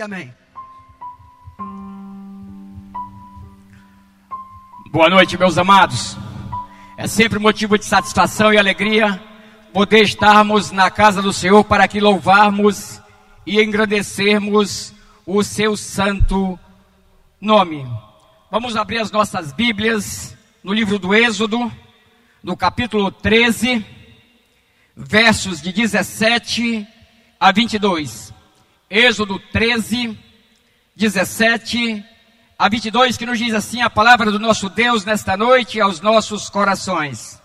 amém. Boa noite, meus amados. É sempre motivo de satisfação e alegria poder estarmos na casa do Senhor para que louvarmos e engrandecermos o seu santo nome. Vamos abrir as nossas Bíblias no livro do Êxodo, no capítulo 13, versos de 17 a 22. Êxodo 13, 17 a 22, que nos diz assim a palavra do nosso Deus nesta noite aos nossos corações.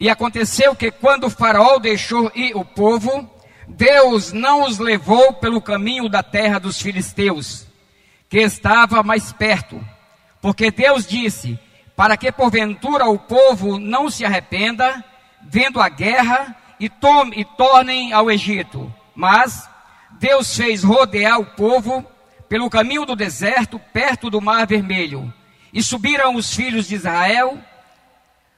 E aconteceu que quando o faraó deixou ir o povo, Deus não os levou pelo caminho da terra dos filisteus, que estava mais perto, porque Deus disse: para que porventura o povo não se arrependa, vendo a guerra e, tome, e tornem ao Egito. Mas Deus fez rodear o povo pelo caminho do deserto, perto do Mar Vermelho. E subiram os filhos de Israel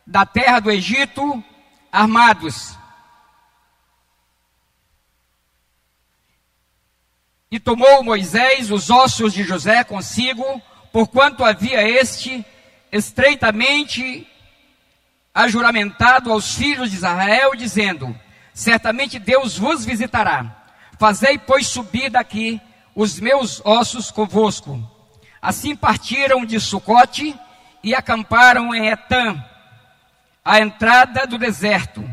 da terra do Egito, armados. E tomou Moisés os ossos de José consigo, porquanto havia este estreitamente ajuramentado aos filhos de Israel, dizendo: Certamente Deus vos visitará. Fazei, pois, subir daqui os meus ossos convosco. Assim partiram de Sucote e acamparam em Etã, a entrada do deserto.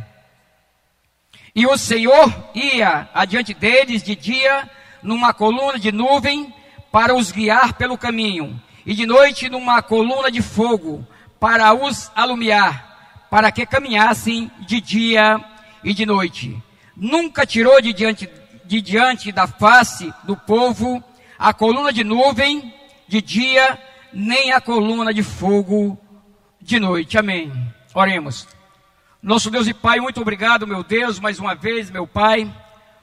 E o Senhor ia adiante deles de dia numa coluna de nuvem para os guiar pelo caminho, e de noite numa coluna de fogo para os alumiar, para que caminhassem de dia e de noite. Nunca tirou de diante, de diante da face do povo a coluna de nuvem de dia, nem a coluna de fogo de noite. Amém. Oremos. Nosso Deus e Pai, muito obrigado, meu Deus, mais uma vez, meu Pai,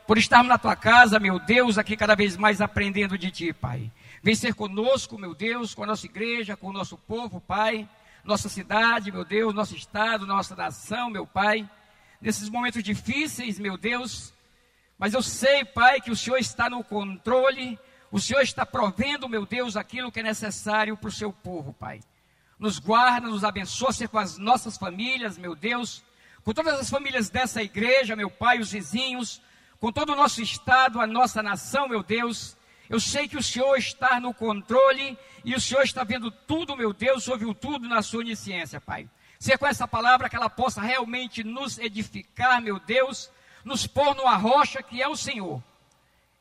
por estarmos na tua casa, meu Deus, aqui cada vez mais aprendendo de ti, Pai. Vem ser conosco, meu Deus, com a nossa igreja, com o nosso povo, Pai, nossa cidade, meu Deus, nosso estado, nossa nação, meu Pai nesses momentos difíceis, meu Deus. Mas eu sei, Pai, que o Senhor está no controle, o Senhor está provendo, meu Deus, aquilo que é necessário para o seu povo, Pai. Nos guarda, nos abençoa, ser com as nossas famílias, meu Deus, com todas as famílias dessa igreja, meu Pai, os vizinhos, com todo o nosso estado, a nossa nação, meu Deus. Eu sei que o Senhor está no controle e o Senhor está vendo tudo, meu Deus, ouviu tudo na sua onisciência, Pai. Ser com essa palavra que ela possa realmente nos edificar, meu Deus, nos pôr numa rocha que é o Senhor.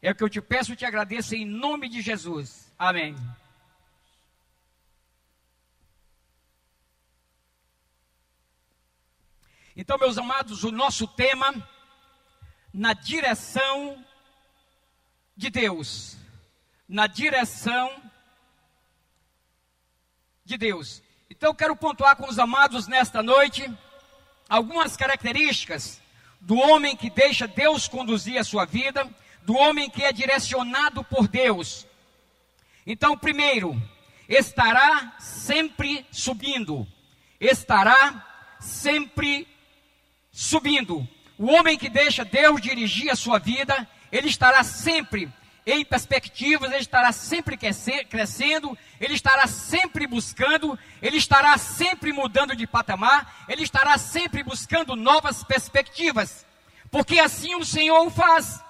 É o que eu te peço e te agradeço em nome de Jesus. Amém. Então, meus amados, o nosso tema na direção de Deus. Na direção de Deus. Então quero pontuar com os amados nesta noite algumas características do homem que deixa Deus conduzir a sua vida, do homem que é direcionado por Deus. Então, primeiro, estará sempre subindo. Estará sempre subindo. O homem que deixa Deus dirigir a sua vida, ele estará sempre em perspectivas, ele estará sempre crescendo, ele estará sempre buscando, ele estará sempre mudando de patamar, ele estará sempre buscando novas perspectivas, porque assim o Senhor o faz.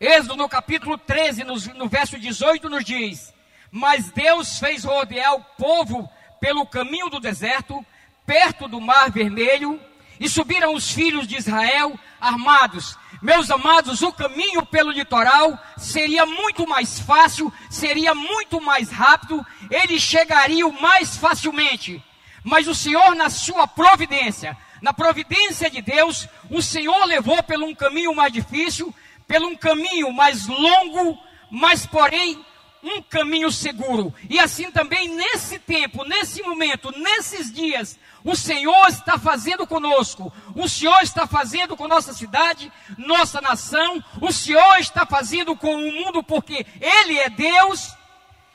Êxodo no capítulo 13, no, no verso 18, nos diz: Mas Deus fez rodear o povo pelo caminho do deserto, perto do mar vermelho, e subiram os filhos de Israel armados. Meus amados, o caminho pelo litoral seria muito mais fácil, seria muito mais rápido, eles chegariam mais facilmente. Mas o Senhor, na sua providência, na providência de Deus, o Senhor levou pelo um caminho mais difícil, pelo um caminho mais longo, mas porém um caminho seguro. E assim também nesse tempo, nesse momento, nesses dias, o Senhor está fazendo conosco, o Senhor está fazendo com nossa cidade, nossa nação, o Senhor está fazendo com o mundo, porque Ele é Deus,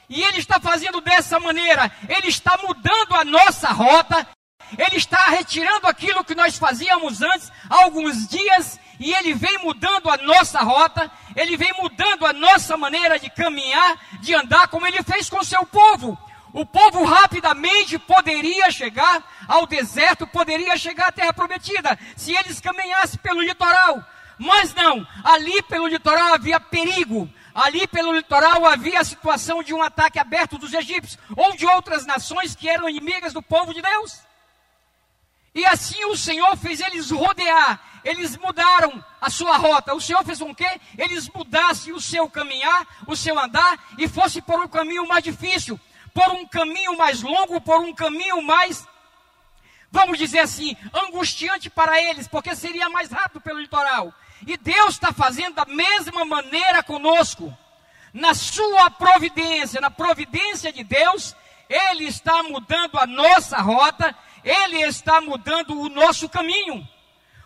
e Ele está fazendo dessa maneira, Ele está mudando a nossa rota, Ele está retirando aquilo que nós fazíamos antes, há alguns dias, e ele vem mudando a nossa rota, ele vem mudando a nossa maneira de caminhar, de andar, como ele fez com seu povo. O povo rapidamente poderia chegar ao deserto, poderia chegar à terra prometida, se eles caminhassem pelo litoral. Mas não, ali pelo litoral havia perigo, ali pelo litoral havia a situação de um ataque aberto dos egípcios ou de outras nações que eram inimigas do povo de Deus. E assim o Senhor fez eles rodear, eles mudaram a sua rota. O Senhor fez com que eles mudassem o seu caminhar, o seu andar e fosse por um caminho mais difícil, por um caminho mais longo, por um caminho mais, vamos dizer assim, angustiante para eles, porque seria mais rápido pelo litoral. E Deus está fazendo da mesma maneira conosco. Na sua providência, na providência de Deus, Ele está mudando a nossa rota ele está mudando o nosso caminho.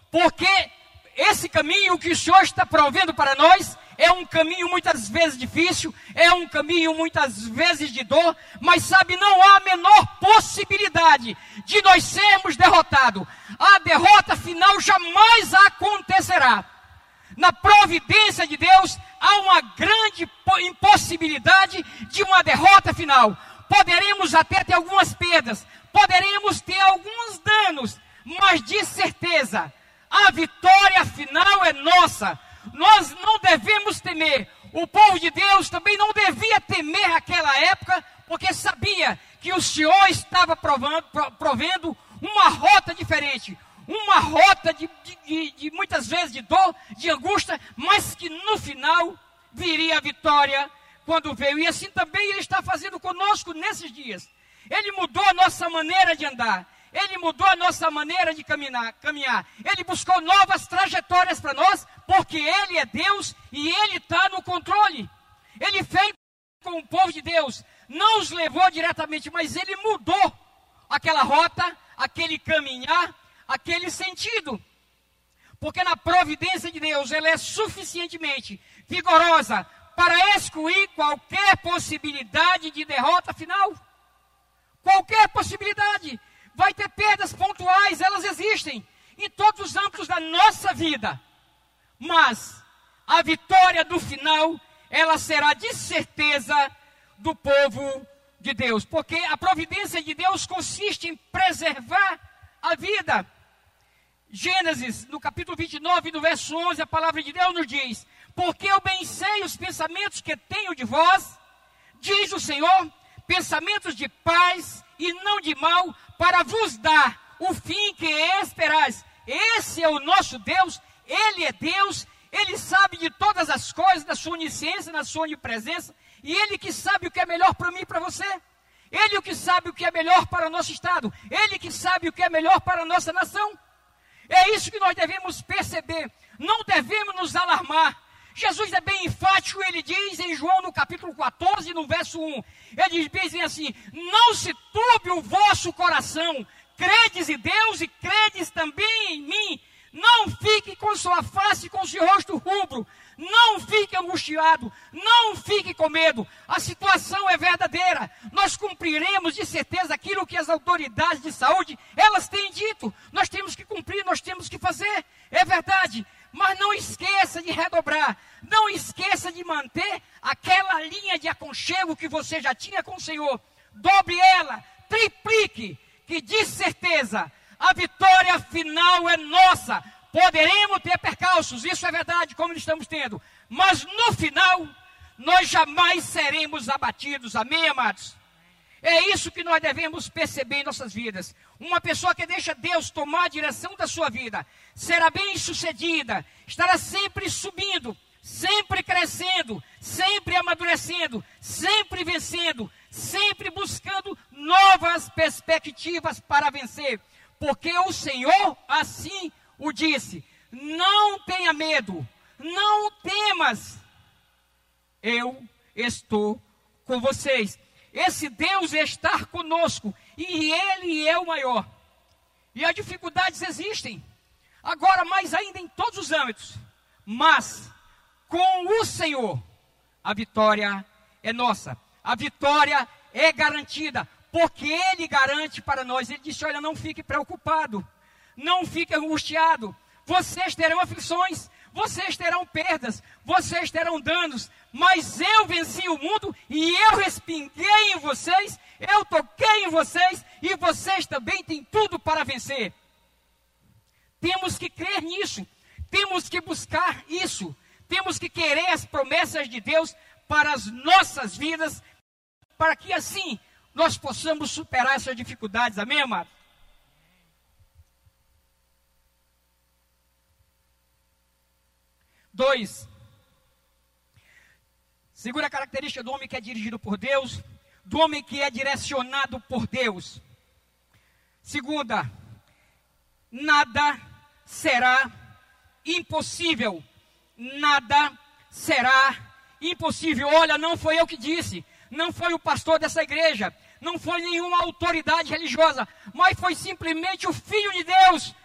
Porque esse caminho que o Senhor está provendo para nós é um caminho muitas vezes difícil, é um caminho muitas vezes de dor, mas sabe, não há a menor possibilidade de nós sermos derrotados. A derrota final jamais acontecerá. Na providência de Deus há uma grande impossibilidade de uma derrota final. Poderemos até ter algumas perdas, poderemos ter alguns danos, mas de certeza, a vitória final é nossa. Nós não devemos temer. O povo de Deus também não devia temer aquela época, porque sabia que o Senhor estava provando, provendo uma rota diferente, uma rota de, de, de, muitas vezes de dor, de angústia, mas que no final viria a vitória quando veio. E assim também Ele está fazendo conosco nesses dias. Ele mudou a nossa maneira de andar. Ele mudou a nossa maneira de caminhar, caminhar. Ele buscou novas trajetórias para nós, porque Ele é Deus e Ele está no controle. Ele fez com o povo de Deus, não os levou diretamente, mas Ele mudou aquela rota, aquele caminhar, aquele sentido. Porque na providência de Deus, ela é suficientemente vigorosa para excluir qualquer possibilidade de derrota final. Qualquer possibilidade. Vai ter perdas pontuais, elas existem em todos os âmbitos da nossa vida. Mas a vitória do final, ela será de certeza do povo de Deus, porque a providência de Deus consiste em preservar a vida. Gênesis, no capítulo 29, no verso 11, a palavra de Deus nos diz: Porque eu bem sei os pensamentos que tenho de vós, diz o Senhor, pensamentos de paz e não de mal, para vos dar o fim que esperais. Esse é o nosso Deus, Ele é Deus, Ele sabe de todas as coisas, da sua onisciência, da sua onipresença, e Ele que sabe o que é melhor para mim e para você. Ele o que sabe o que é melhor para o nosso Estado. Ele que sabe o que é melhor para a nossa nação. É isso que nós devemos perceber. Não devemos nos alarmar. Jesus é bem enfático, ele diz em João no capítulo 14, no verso 1, ele diz bem assim: Não se turbe o vosso coração, credes em Deus e credes também em mim. Não fique com sua face, com seu rosto rubro. Não fique angustiado. Não fique com medo. A situação é verdadeira. Nós cumpriremos de certeza aquilo que as autoridades de saúde elas têm dito. Nós temos que cumprir, nós temos que fazer. É verdade. Mas não esqueça de redobrar, não esqueça de manter aquela linha de aconchego que você já tinha com o Senhor. Dobre ela, triplique, que de certeza a vitória final é nossa. Poderemos ter percalços, isso é verdade, como estamos tendo, mas no final nós jamais seremos abatidos. Amém, amados? É isso que nós devemos perceber em nossas vidas. Uma pessoa que deixa Deus tomar a direção da sua vida será bem sucedida, estará sempre subindo, sempre crescendo, sempre amadurecendo, sempre vencendo, sempre buscando novas perspectivas para vencer. Porque o Senhor assim o disse: não tenha medo, não temas, eu estou com vocês. Esse Deus está conosco e Ele é o maior. E as dificuldades existem. Agora, mais ainda em todos os âmbitos. Mas, com o Senhor, a vitória é nossa. A vitória é garantida. Porque Ele garante para nós. Ele disse: Olha, não fique preocupado. Não fique angustiado. vocês terão aflições, vocês terão perdas, vocês terão danos, mas eu venci o mundo e eu respinguei em vocês, eu toquei em vocês e vocês também têm tudo para vencer. Temos que crer nisso, temos que buscar isso, temos que querer as promessas de Deus para as nossas vidas, para que assim nós possamos superar essas dificuldades, amém, amado? Dois, segura a característica do homem que é dirigido por Deus, do homem que é direcionado por Deus. Segunda, nada será impossível. Nada será impossível. Olha, não foi eu que disse, não foi o pastor dessa igreja, não foi nenhuma autoridade religiosa, mas foi simplesmente o Filho de Deus,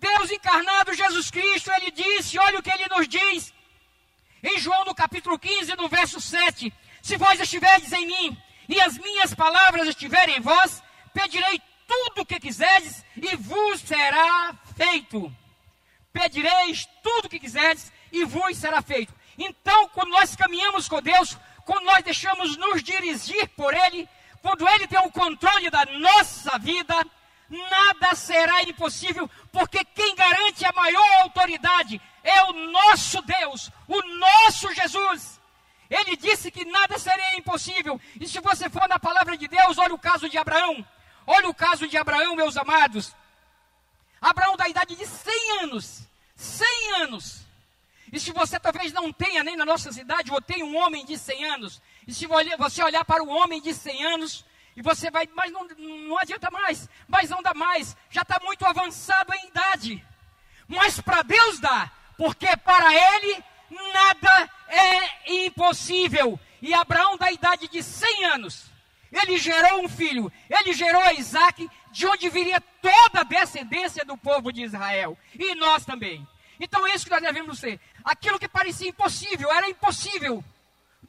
Deus encarnado, Jesus Cristo. Ele disse: olha o que ele nos diz. Em João, no capítulo 15, no verso 7: Se vós estiverdes em mim e as minhas palavras estiverem em vós, pedirei tudo o que quiserdes e vos será feito. Pedireis tudo o que quiserdes e vos será feito. Então, quando nós caminhamos com Deus, quando nós deixamos nos dirigir por Ele, quando Ele tem o controle da nossa vida, nada será impossível, porque quem garante a maior autoridade é o nosso Deus, o nosso Jesus. Ele disse que nada seria impossível. E se você for na palavra de Deus, olha o caso de Abraão. Olha o caso de Abraão, meus amados. Abraão da idade de 100 anos. 100 anos. E se você talvez não tenha nem na nossa cidade, ou tem um homem de 100 anos. E se você olhar para o homem de 100 anos, e você vai, mas não, não adianta mais, mas não dá mais, já está muito avançado em idade. Mas para Deus dá, porque para Ele nada é impossível. E Abraão, da idade de 100 anos, ele gerou um filho, ele gerou Isaac, de onde viria toda a descendência do povo de Israel. E nós também. Então é isso que nós devemos ser. Aquilo que parecia impossível, era impossível.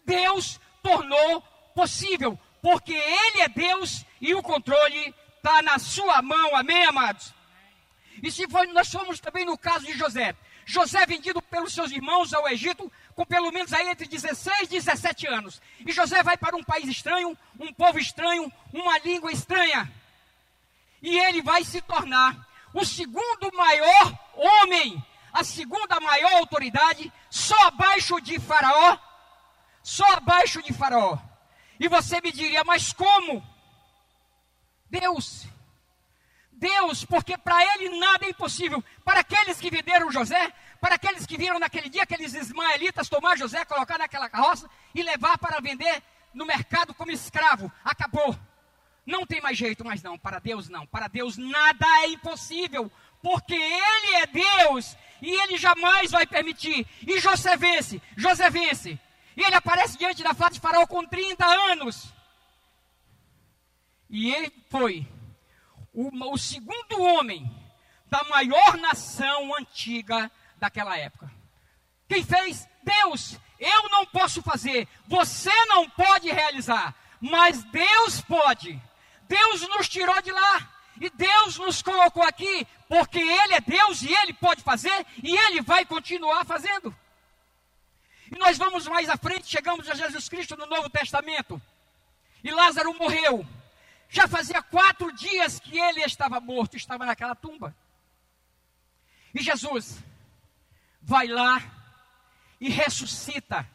Deus tornou possível, porque Ele é Deus e o controle está na sua mão, amém, amados? E se nós somos também no caso de José. José vendido pelos seus irmãos ao Egito, com pelo menos aí entre 16 e 17 anos. E José vai para um país estranho, um povo estranho, uma língua estranha. E ele vai se tornar o segundo maior homem, a segunda maior autoridade, só abaixo de Faraó. Só abaixo de Faraó. E você me diria, mas como? Deus. Deus, porque para ele nada é impossível. Para aqueles que venderam José, para aqueles que viram naquele dia aqueles ismaelitas tomar José, colocar naquela carroça e levar para vender no mercado como escravo. Acabou. Não tem mais jeito, mas não. Para Deus não. Para Deus nada é impossível. Porque Ele é Deus e Ele jamais vai permitir. E José vence. José vence. E ele aparece diante da face de Faraó com 30 anos. E ele foi o, o segundo homem da maior nação antiga daquela época. Quem fez? Deus. Eu não posso fazer, você não pode realizar, mas Deus pode. Deus nos tirou de lá. E Deus nos colocou aqui porque Ele é Deus e Ele pode fazer e Ele vai continuar fazendo. E nós vamos mais à frente, chegamos a Jesus Cristo no Novo Testamento. E Lázaro morreu. Já fazia quatro dias que ele estava morto, estava naquela tumba. E Jesus vai lá e ressuscita.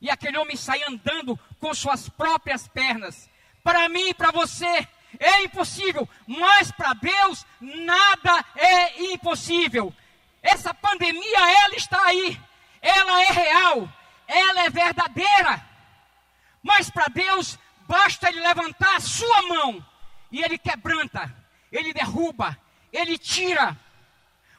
E aquele homem sai andando com suas próprias pernas. Para mim e para você é impossível, mas para Deus nada é impossível. Essa pandemia, ela está aí ela é real, ela é verdadeira. Mas para Deus, basta Ele levantar a sua mão e Ele quebranta, Ele derruba, Ele tira.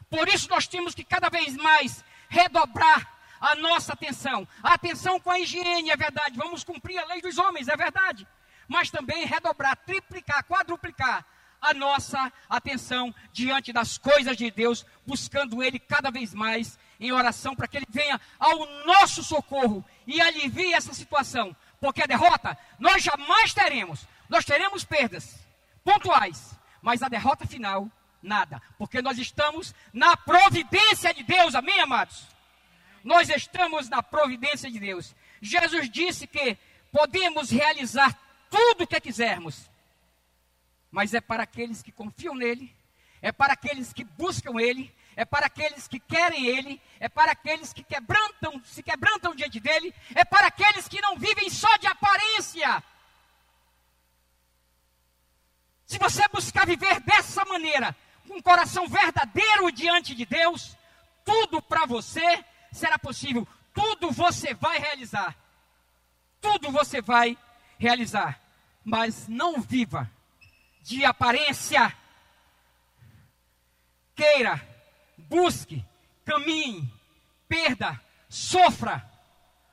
Por isso nós temos que cada vez mais redobrar a nossa atenção. A atenção com a higiene, é verdade. Vamos cumprir a lei dos homens, é verdade. Mas também redobrar, triplicar, quadruplicar a nossa atenção diante das coisas de Deus, buscando Ele cada vez mais em oração para que Ele venha ao nosso socorro e alivie essa situação. Porque a derrota nós jamais teremos. Nós teremos perdas pontuais, mas a derrota final nada, porque nós estamos na providência de Deus, amém, amados? Nós estamos na providência de Deus. Jesus disse que podemos realizar tudo o que quisermos, mas é para aqueles que confiam nele, é para aqueles que buscam ele, é para aqueles que querem ele, é para aqueles que quebrantam, se quebrantam diante dele, é para aqueles que não vivem só de aparência. Se você buscar viver dessa maneira, com um coração verdadeiro diante de Deus, tudo para você será possível, tudo você vai realizar. Tudo você vai realizar, mas não viva de aparência. Queira, busque, caminhe, perda, sofra,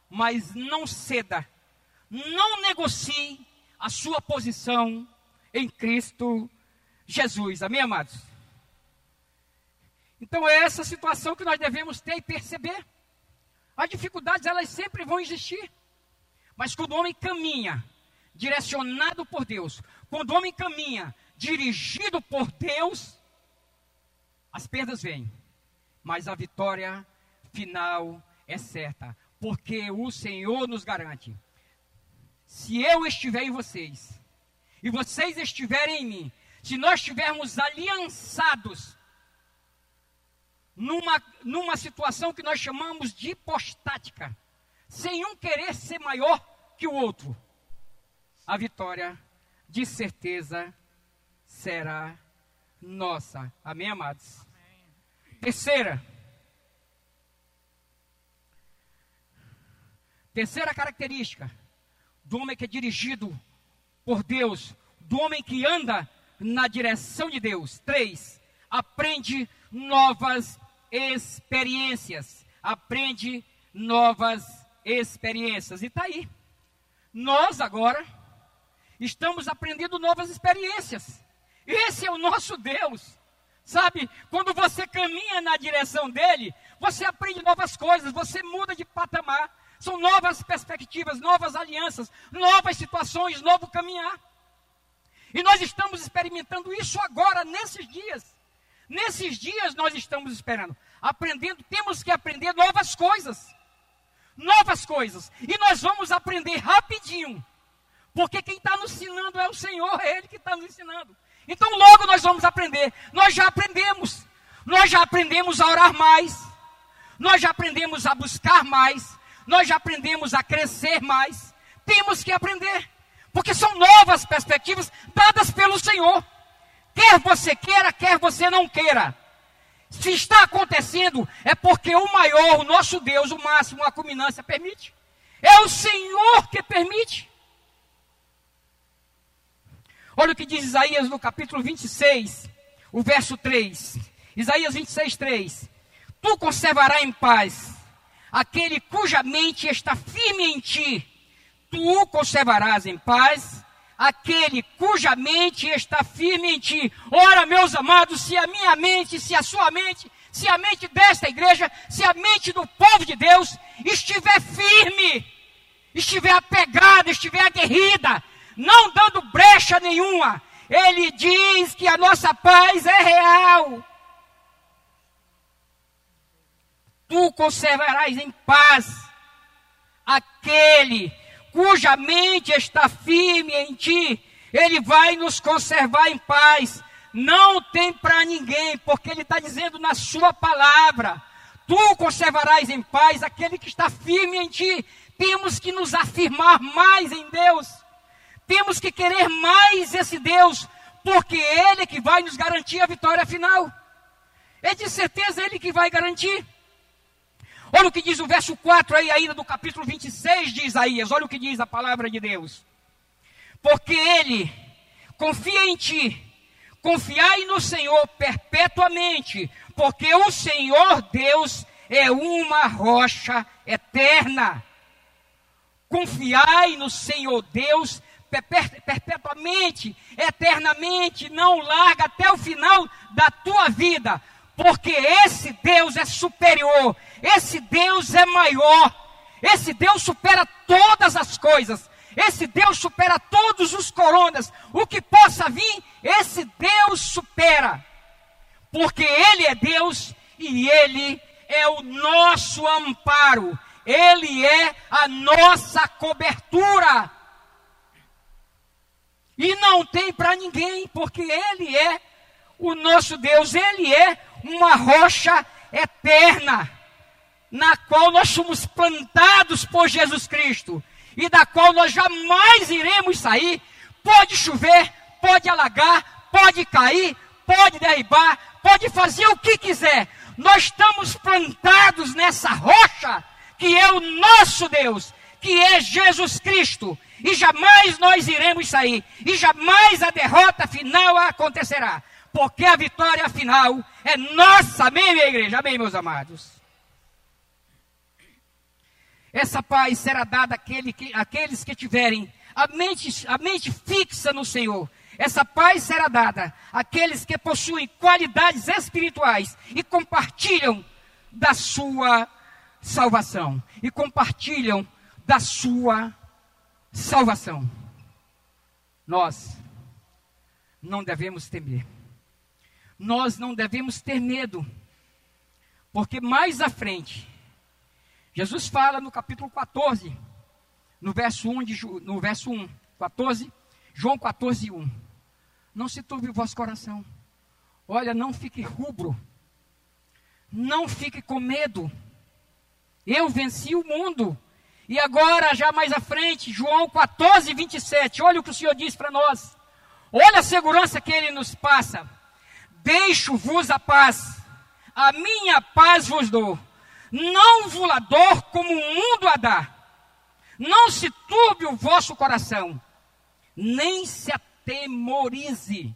mas não ceda, não negocie a sua posição em Cristo Jesus. Amém, amados? Então é essa situação que nós devemos ter e perceber. As dificuldades, elas sempre vão existir. Mas quando o homem caminha direcionado por Deus, quando o homem caminha dirigido por Deus, as perdas vêm, mas a vitória final é certa, porque o Senhor nos garante. Se eu estiver em vocês, e vocês estiverem em mim, se nós estivermos aliançados numa, numa situação que nós chamamos de hipostática, sem um querer ser maior que o outro, a vitória, de certeza, será nossa. Amém, amados? Amém. Terceira. Terceira característica do homem que é dirigido por Deus, do homem que anda na direção de Deus. Três, aprende novas experiências. Aprende novas experiências. E está aí. Nós agora estamos aprendendo novas experiências. Esse é o nosso Deus. Sabe, quando você caminha na direção dele, você aprende novas coisas, você muda de patamar. São novas perspectivas, novas alianças, novas situações, novo caminhar. E nós estamos experimentando isso agora, nesses dias. Nesses dias nós estamos esperando, aprendendo, temos que aprender novas coisas. Novas coisas. E nós vamos aprender rapidinho. Porque quem está nos ensinando é o Senhor, é Ele que está nos ensinando. Então logo nós vamos aprender. Nós já aprendemos. Nós já aprendemos a orar mais. Nós já aprendemos a buscar mais. Nós já aprendemos a crescer mais. Temos que aprender. Porque são novas perspectivas dadas pelo Senhor. Quer você queira, quer você não queira. Se está acontecendo, é porque o maior, o nosso Deus, o máximo, a culminância permite. É o Senhor que permite. Olha o que diz Isaías no capítulo 26, o verso 3. Isaías 26, 3. Tu conservarás em paz aquele cuja mente está firme em ti. Tu conservarás em paz aquele cuja mente está firme em ti. Ora, meus amados, se a minha mente, se a sua mente, se a mente desta igreja, se a mente do povo de Deus estiver firme, estiver apegada, estiver aguerrida, não dando brecha nenhuma, ele diz que a nossa paz é real. Tu conservarás em paz aquele cuja mente está firme em ti, ele vai nos conservar em paz. Não tem para ninguém, porque ele está dizendo na sua palavra: tu conservarás em paz aquele que está firme em ti. Temos que nos afirmar mais em Deus, temos que querer mais esse Deus, porque Ele é que vai nos garantir a vitória final. É de certeza Ele que vai garantir. Olha o que diz o verso 4 aí ainda do capítulo 26 de Isaías. Olha o que diz a palavra de Deus. Porque ele confia em ti. Confiai no Senhor perpetuamente, porque o Senhor Deus é uma rocha eterna. Confiai no Senhor Deus perpetuamente, eternamente, não larga até o final da tua vida, porque esse Deus é superior, esse Deus é maior, esse Deus supera todas as coisas, esse Deus supera todos os coronas, o que possa vir, esse Deus supera. porque Ele é Deus e Ele é o nosso amparo, Ele é a nossa cobertura. E não tem para ninguém, porque Ele é o nosso Deus, Ele é uma rocha eterna, na qual nós somos plantados por Jesus Cristo e da qual nós jamais iremos sair. Pode chover, pode alagar, pode cair, pode derribar, pode fazer o que quiser. Nós estamos plantados nessa rocha que é o nosso Deus, que é Jesus Cristo. E jamais nós iremos sair. E jamais a derrota final acontecerá. Porque a vitória final é nossa. Amém, minha igreja? Amém, meus amados? Essa paz será dada àquele que, àqueles que tiverem a mente, a mente fixa no Senhor essa paz será dada àqueles que possuem qualidades espirituais e compartilham da sua salvação. E compartilham da sua salvação. Nós não devemos temer. Nós não devemos ter medo. Porque mais à frente, Jesus fala no capítulo 14, no verso 1, de, no verso 1 14, João 14, 1 não se turbe o vosso coração. Olha, não fique rubro. Não fique com medo. Eu venci o mundo. E agora, já mais à frente, João 14, 27. Olha o que o Senhor diz para nós. Olha a segurança que ele nos passa. Deixo-vos a paz. A minha paz vos dou. Não vos a dor como o mundo a dá. Não se turbe o vosso coração, nem se temorize.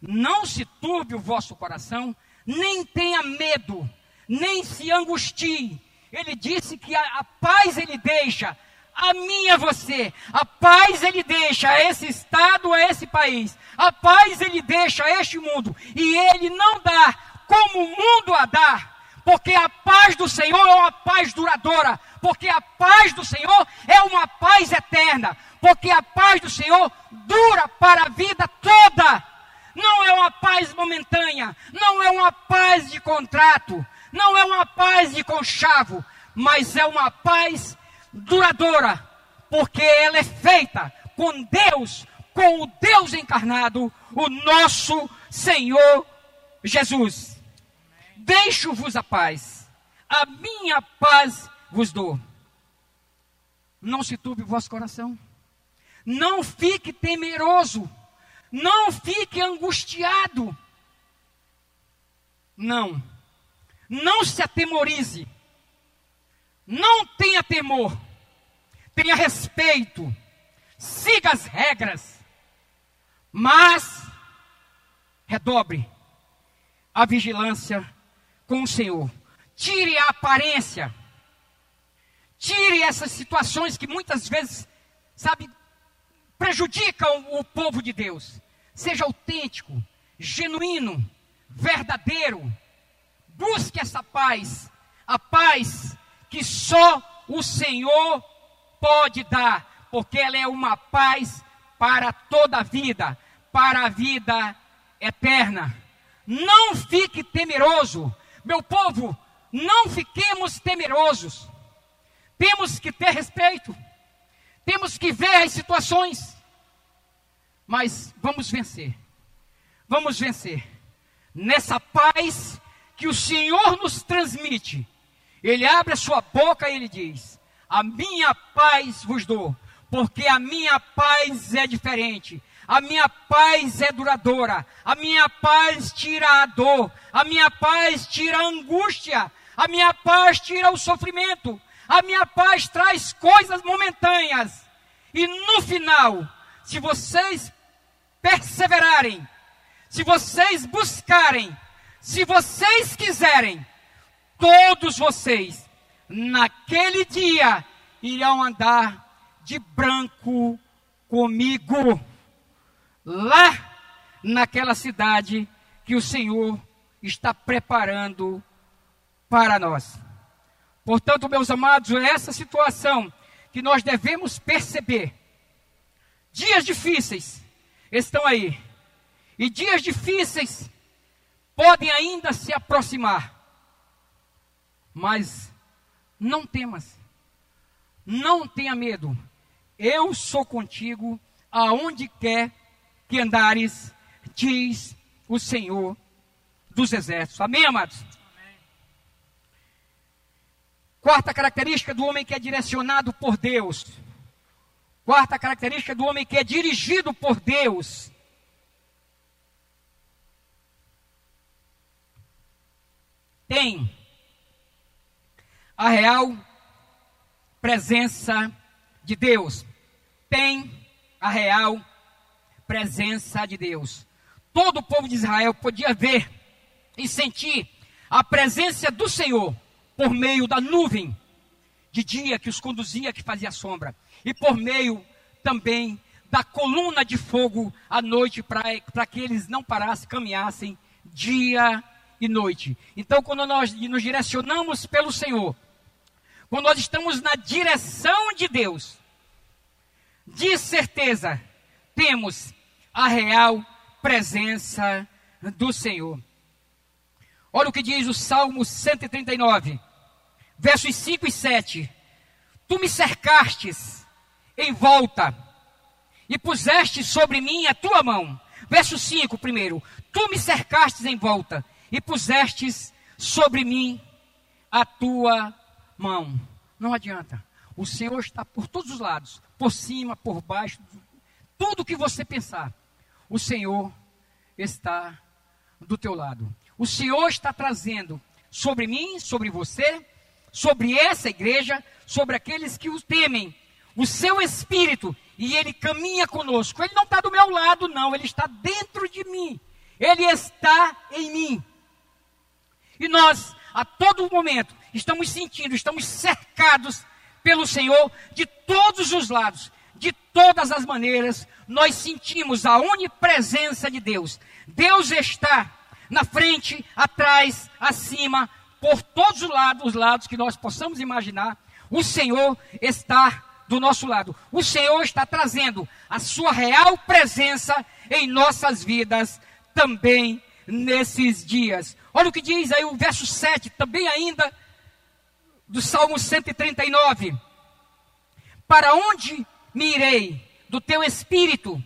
Não se turbe o vosso coração, nem tenha medo, nem se angustie. Ele disse que a, a paz ele deixa, a minha você. A paz ele deixa a esse estado, a esse país. A paz ele deixa a este mundo. E ele não dá como o mundo a dá. Porque a paz do Senhor é uma paz duradoura. Porque a paz do Senhor é uma paz eterna porque a paz do Senhor dura para a vida toda. Não é uma paz momentânea, não é uma paz de contrato, não é uma paz de conchavo, mas é uma paz duradoura, porque ela é feita com Deus, com o Deus encarnado, o nosso Senhor Jesus. Deixo-vos a paz, a minha paz vos dou. Não se turbe o vosso coração. Não fique temeroso. Não fique angustiado. Não. Não se atemorize. Não tenha temor. Tenha respeito. Siga as regras. Mas redobre a vigilância com o Senhor. Tire a aparência. Tire essas situações que muitas vezes, sabe, prejudicam o povo de Deus. Seja autêntico, genuíno, verdadeiro. Busque essa paz, a paz que só o Senhor pode dar, porque ela é uma paz para toda a vida, para a vida eterna. Não fique temeroso, meu povo, não fiquemos temerosos. Temos que ter respeito. Temos que ver as situações. Mas vamos vencer. Vamos vencer. Nessa paz que o Senhor nos transmite. Ele abre a sua boca e ele diz: A minha paz vos dou, porque a minha paz é diferente. A minha paz é duradoura. A minha paz tira a dor. A minha paz tira a angústia. A minha paz tira o sofrimento. A minha paz traz coisas momentâneas. E no final, se vocês perseverarem, se vocês buscarem, se vocês quiserem, todos vocês, naquele dia, irão andar de branco comigo, lá naquela cidade que o Senhor está preparando para nós. Portanto, meus amados, é essa situação que nós devemos perceber. Dias difíceis estão aí. E dias difíceis podem ainda se aproximar. Mas não temas, não tenha medo, eu sou contigo aonde quer que andares, diz o Senhor dos Exércitos. Amém, amados? Quarta característica do homem que é direcionado por Deus. Quarta característica do homem que é dirigido por Deus. Tem a real presença de Deus. Tem a real presença de Deus. Todo o povo de Israel podia ver e sentir a presença do Senhor por meio da nuvem de dia que os conduzia, que fazia sombra, e por meio também da coluna de fogo à noite, para que eles não parassem, caminhassem dia e noite. Então, quando nós nos direcionamos pelo Senhor, quando nós estamos na direção de Deus, de certeza temos a real presença do Senhor. Olha o que diz o Salmo 139, versos 5 e 7. Tu me cercastes em volta e puseste sobre mim a tua mão. Verso 5 primeiro. Tu me cercastes em volta e pusestes sobre mim a tua mão. Não adianta. O Senhor está por todos os lados, por cima, por baixo, tudo que você pensar. O Senhor está do teu lado. O Senhor está trazendo sobre mim, sobre você, sobre essa igreja, sobre aqueles que o temem, o seu espírito, e ele caminha conosco. Ele não está do meu lado, não, ele está dentro de mim. Ele está em mim. E nós, a todo momento, estamos sentindo, estamos cercados pelo Senhor de todos os lados, de todas as maneiras, nós sentimos a onipresença de Deus. Deus está na frente, atrás, acima, por todos os lados, os lados que nós possamos imaginar. O Senhor está do nosso lado. O Senhor está trazendo a sua real presença em nossas vidas também nesses dias. Olha o que diz aí o verso 7, também ainda do Salmo 139. Para onde me irei do teu espírito?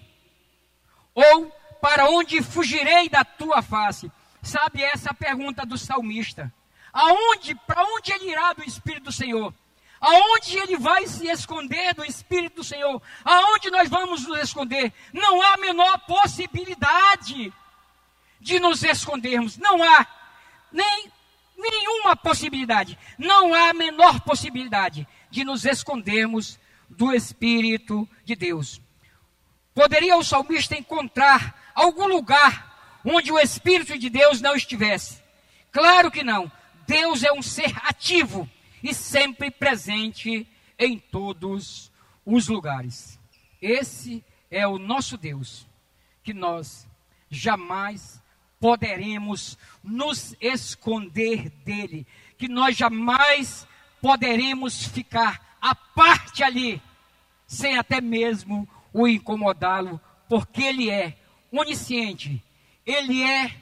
Ou para onde fugirei da tua face? Sabe essa é a pergunta do salmista. Aonde, para onde ele irá do espírito do Senhor? Aonde ele vai se esconder do Espírito do Senhor? Aonde nós vamos nos esconder? Não há a menor possibilidade de nos escondermos. Não há nem nenhuma possibilidade. Não há a menor possibilidade de nos escondermos do Espírito de Deus. Poderia o salmista encontrar algum lugar onde o Espírito de Deus não estivesse? Claro que não. Deus é um ser ativo e sempre presente em todos os lugares. Esse é o nosso Deus, que nós jamais poderemos nos esconder dele, que nós jamais poderemos ficar à parte ali, sem até mesmo o incomodá-lo, porque ele é onisciente, ele é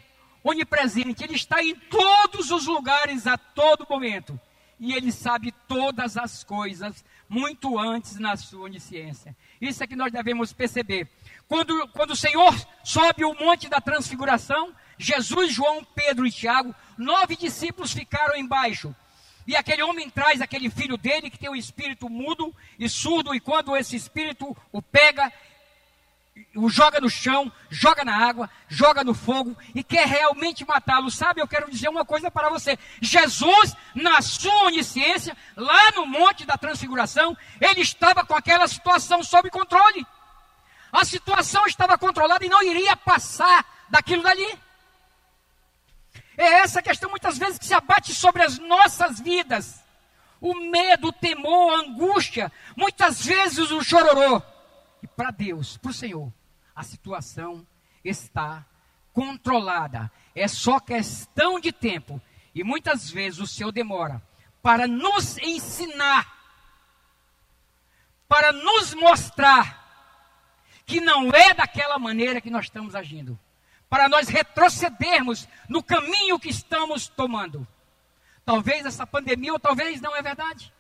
onipresente, ele está em todos os lugares a todo momento e ele sabe todas as coisas muito antes na sua onisciência. Isso é que nós devemos perceber. Quando, quando o Senhor sobe o monte da transfiguração, Jesus, João, Pedro e Tiago, nove discípulos ficaram embaixo. E aquele homem traz aquele filho dele que tem um espírito mudo e surdo, e quando esse espírito o pega, o joga no chão, joga na água, joga no fogo e quer realmente matá-lo. Sabe, eu quero dizer uma coisa para você. Jesus, na sua onisciência, lá no Monte da Transfiguração, ele estava com aquela situação sob controle. A situação estava controlada e não iria passar daquilo dali. É essa questão muitas vezes que se abate sobre as nossas vidas. O medo, o temor, a angústia, muitas vezes o chororô. E para Deus, para o Senhor, a situação está controlada. É só questão de tempo. E muitas vezes o Senhor demora para nos ensinar, para nos mostrar que não é daquela maneira que nós estamos agindo, para nós retrocedermos no caminho que estamos tomando. Talvez essa pandemia, ou talvez não é verdade.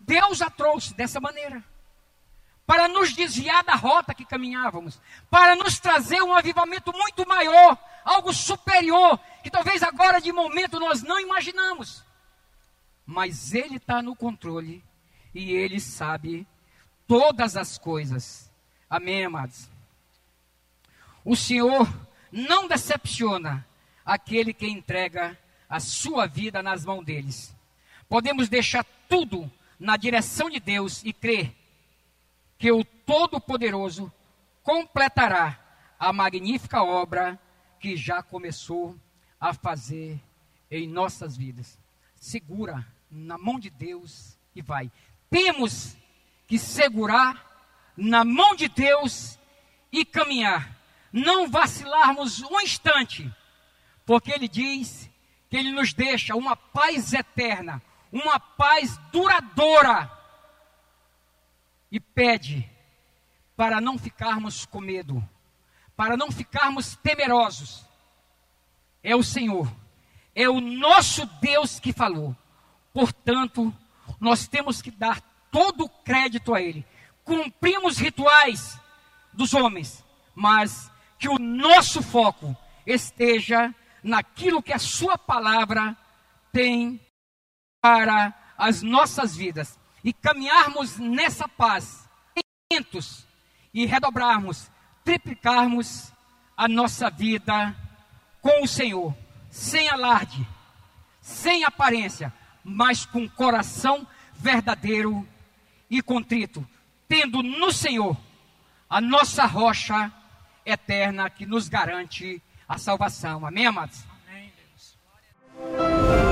Deus a trouxe dessa maneira para nos desviar da rota que caminhávamos, para nos trazer um avivamento muito maior, algo superior, que talvez agora de momento nós não imaginamos. Mas Ele está no controle e Ele sabe todas as coisas. Amém, amados? O Senhor não decepciona aquele que entrega a sua vida nas mãos deles. Podemos deixar tudo na direção de Deus e crer que o Todo-Poderoso completará a magnífica obra que já começou a fazer em nossas vidas. Segura na mão de Deus e vai. Temos que segurar na mão de Deus e caminhar. Não vacilarmos um instante, porque Ele diz que Ele nos deixa uma paz eterna, uma paz duradoura e pede para não ficarmos com medo, para não ficarmos temerosos. É o Senhor, é o nosso Deus que falou. Portanto, nós temos que dar todo o crédito a Ele. Cumprimos rituais dos homens, mas que o nosso foco esteja naquilo que a Sua palavra tem para as nossas vidas. E caminharmos nessa paz, e redobrarmos, triplicarmos a nossa vida com o Senhor, sem alarde, sem aparência, mas com coração verdadeiro e contrito, tendo no Senhor a nossa rocha eterna que nos garante a salvação. Amém, amados? Amém, Deus.